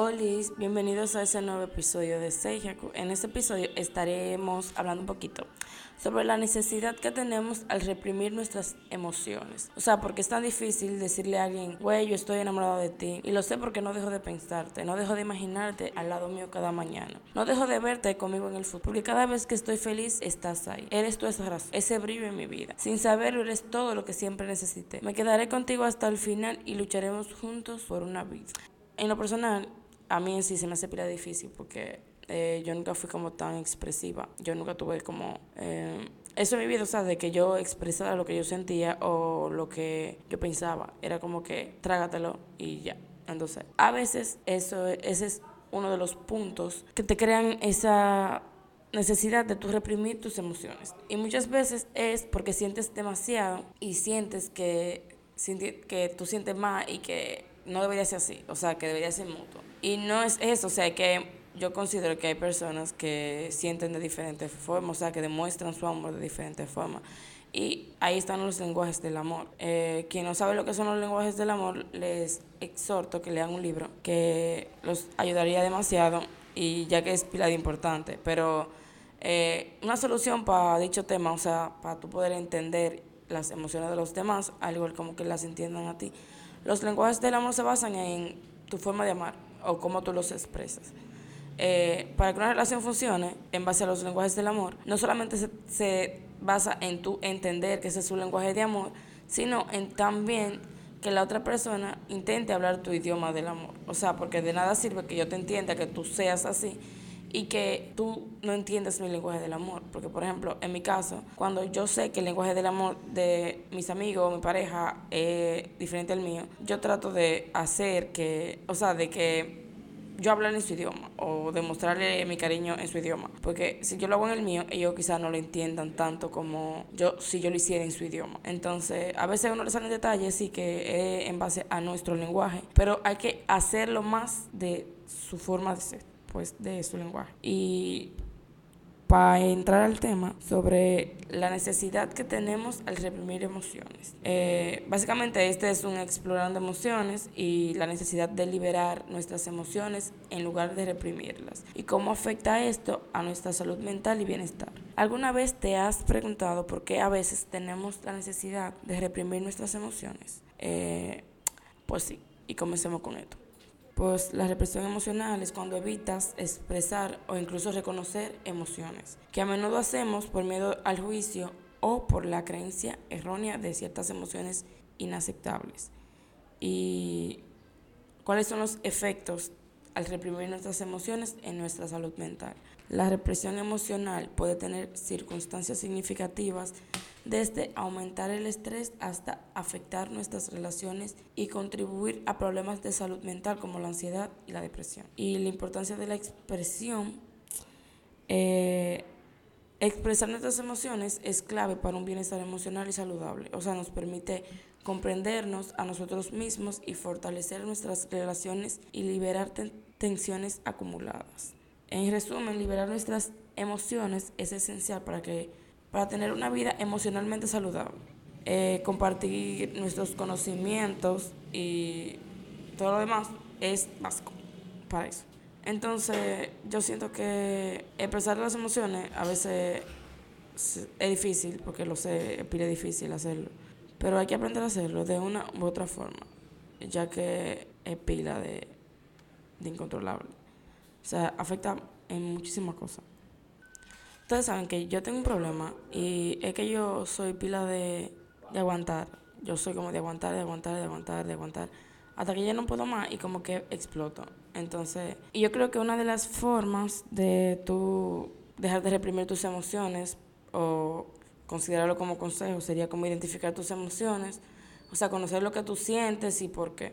Hola, bienvenidos a ese nuevo episodio de Seijaku. En este episodio estaremos hablando un poquito sobre la necesidad que tenemos al reprimir nuestras emociones. O sea, porque es tan difícil decirle a alguien, güey, yo estoy enamorado de ti. Y lo sé porque no dejo de pensarte, no dejo de imaginarte al lado mío cada mañana. No dejo de verte conmigo en el futuro. Porque cada vez que estoy feliz, estás ahí. Eres tú esa razón, ese brillo en mi vida. Sin saberlo, eres todo lo que siempre necesité. Me quedaré contigo hasta el final y lucharemos juntos por una vida. En lo personal, a mí en sí se me hace pila difícil porque eh, yo nunca fui como tan expresiva. Yo nunca tuve como... Eh, eso en mi vida, o sea, de que yo expresara lo que yo sentía o lo que yo pensaba. Era como que trágatelo y ya. Entonces, a veces eso, ese es uno de los puntos que te crean esa necesidad de tú reprimir tus emociones. Y muchas veces es porque sientes demasiado y sientes que, que tú sientes más y que no debería ser así, o sea, que debería ser mutuo. Y no es eso, o sea, que yo considero que hay personas que sienten de diferentes formas, o sea, que demuestran su amor de diferentes formas. Y ahí están los lenguajes del amor. Eh, quien no sabe lo que son los lenguajes del amor, les exhorto que lean un libro que los ayudaría demasiado y ya que es pila de importante. Pero eh, una solución para dicho tema, o sea, para tú poder entender las emociones de los demás, al igual como que las entiendan a ti. Los lenguajes del amor se basan en tu forma de amar o cómo tú los expresas. Eh, para que una relación funcione en base a los lenguajes del amor, no solamente se, basa en tu entender que ese es su lenguaje de amor, sino en también que la otra persona intente hablar tu idioma del amor. O sea, porque de nada sirve que yo te entienda que tú seas así y que tú no entiendas mi lenguaje del amor. Porque, por ejemplo, en mi caso, cuando yo sé que el lenguaje del amor de mis amigos o mi pareja es diferente al mío, yo trato de hacer que, o sea, de que yo hable en su idioma o demostrarle mi cariño en su idioma. Porque si yo lo hago en el mío, ellos quizás no lo entiendan tanto como yo si yo lo hiciera en su idioma. Entonces, a veces uno le sale en detalle, sí que es en base a nuestro lenguaje, pero hay que hacerlo más de su forma de ser pues de su lenguaje. Y para entrar al tema sobre la necesidad que tenemos al reprimir emociones. Eh, básicamente este es un explorando emociones y la necesidad de liberar nuestras emociones en lugar de reprimirlas. Y cómo afecta esto a nuestra salud mental y bienestar. ¿Alguna vez te has preguntado por qué a veces tenemos la necesidad de reprimir nuestras emociones? Eh, pues sí, y comencemos con esto. Pues la represión emocional es cuando evitas expresar o incluso reconocer emociones, que a menudo hacemos por miedo al juicio o por la creencia errónea de ciertas emociones inaceptables. ¿Y cuáles son los efectos al reprimir nuestras emociones en nuestra salud mental? La represión emocional puede tener circunstancias significativas desde aumentar el estrés hasta afectar nuestras relaciones y contribuir a problemas de salud mental como la ansiedad y la depresión. Y la importancia de la expresión, eh, expresar nuestras emociones es clave para un bienestar emocional y saludable. O sea, nos permite comprendernos a nosotros mismos y fortalecer nuestras relaciones y liberar tensiones acumuladas. En resumen, liberar nuestras emociones es esencial para que para tener una vida emocionalmente saludable. Eh, compartir nuestros conocimientos y todo lo demás es básico para eso. Entonces, yo siento que expresar las emociones a veces es difícil, porque lo sé, es difícil hacerlo. Pero hay que aprender a hacerlo de una u otra forma, ya que es pila de, de incontrolable. O sea, afecta en muchísimas cosas. Ustedes saben que yo tengo un problema y es que yo soy pila de, aguantar. Yo soy como de aguantar, de aguantar, de aguantar, de aguantar. Hasta que ya no puedo más y como que exploto. Entonces, y yo creo que una de las formas de tú dejar de reprimir tus emociones o considerarlo como consejo sería como identificar tus emociones, o sea, conocer lo que tú sientes y por qué.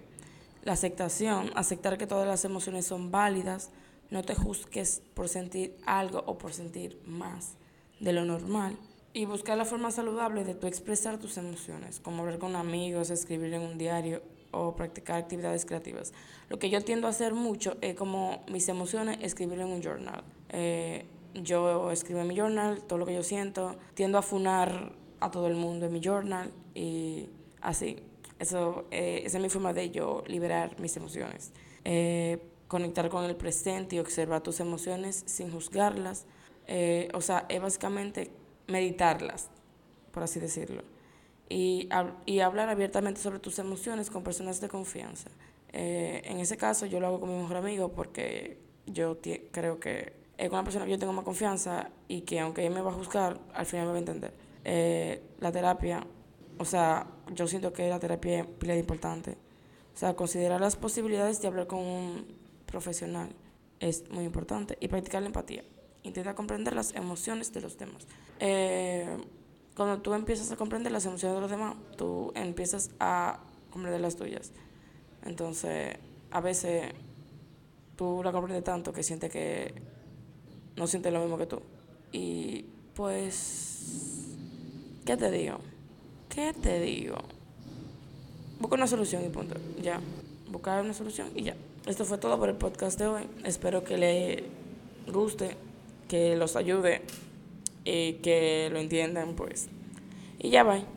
La aceptación, aceptar que todas las emociones son válidas, no te juzgues por sentir algo o por sentir más de lo normal. Y buscar la forma saludable de tú expresar tus emociones, como hablar con amigos, escribir en un diario o practicar actividades creativas. Lo que yo tiendo a hacer mucho es como mis emociones, escribir en un journal. Eh, yo escribo en mi journal todo lo que yo siento, tiendo a funar a todo el mundo en mi journal y así. Eso, eh, esa es mi forma de yo liberar mis emociones. Eh, conectar con el presente y observar tus emociones sin juzgarlas. Eh, o sea, es básicamente meditarlas, por así decirlo. Y, y hablar abiertamente sobre tus emociones con personas de confianza. Eh, en ese caso yo lo hago con mi mejor amigo porque yo creo que es una persona que yo tengo más confianza y que aunque él me va a juzgar, al final me va a entender. Eh, la terapia, o sea, yo siento que la terapia es importante. O sea, considerar las posibilidades de hablar con un profesional es muy importante y practicar la empatía. Intenta comprender las emociones de los demás. Eh, cuando tú empiezas a comprender las emociones de los demás, tú empiezas a comprender las tuyas. Entonces, a veces tú la comprendes tanto que sientes que no sientes lo mismo que tú. Y pues, ¿qué te digo? ¿Qué te digo? Busca una solución y punto. Ya. Buscar una solución y ya. Esto fue todo por el podcast de hoy. Espero que le guste, que los ayude y que lo entiendan, pues. Y ya, bye.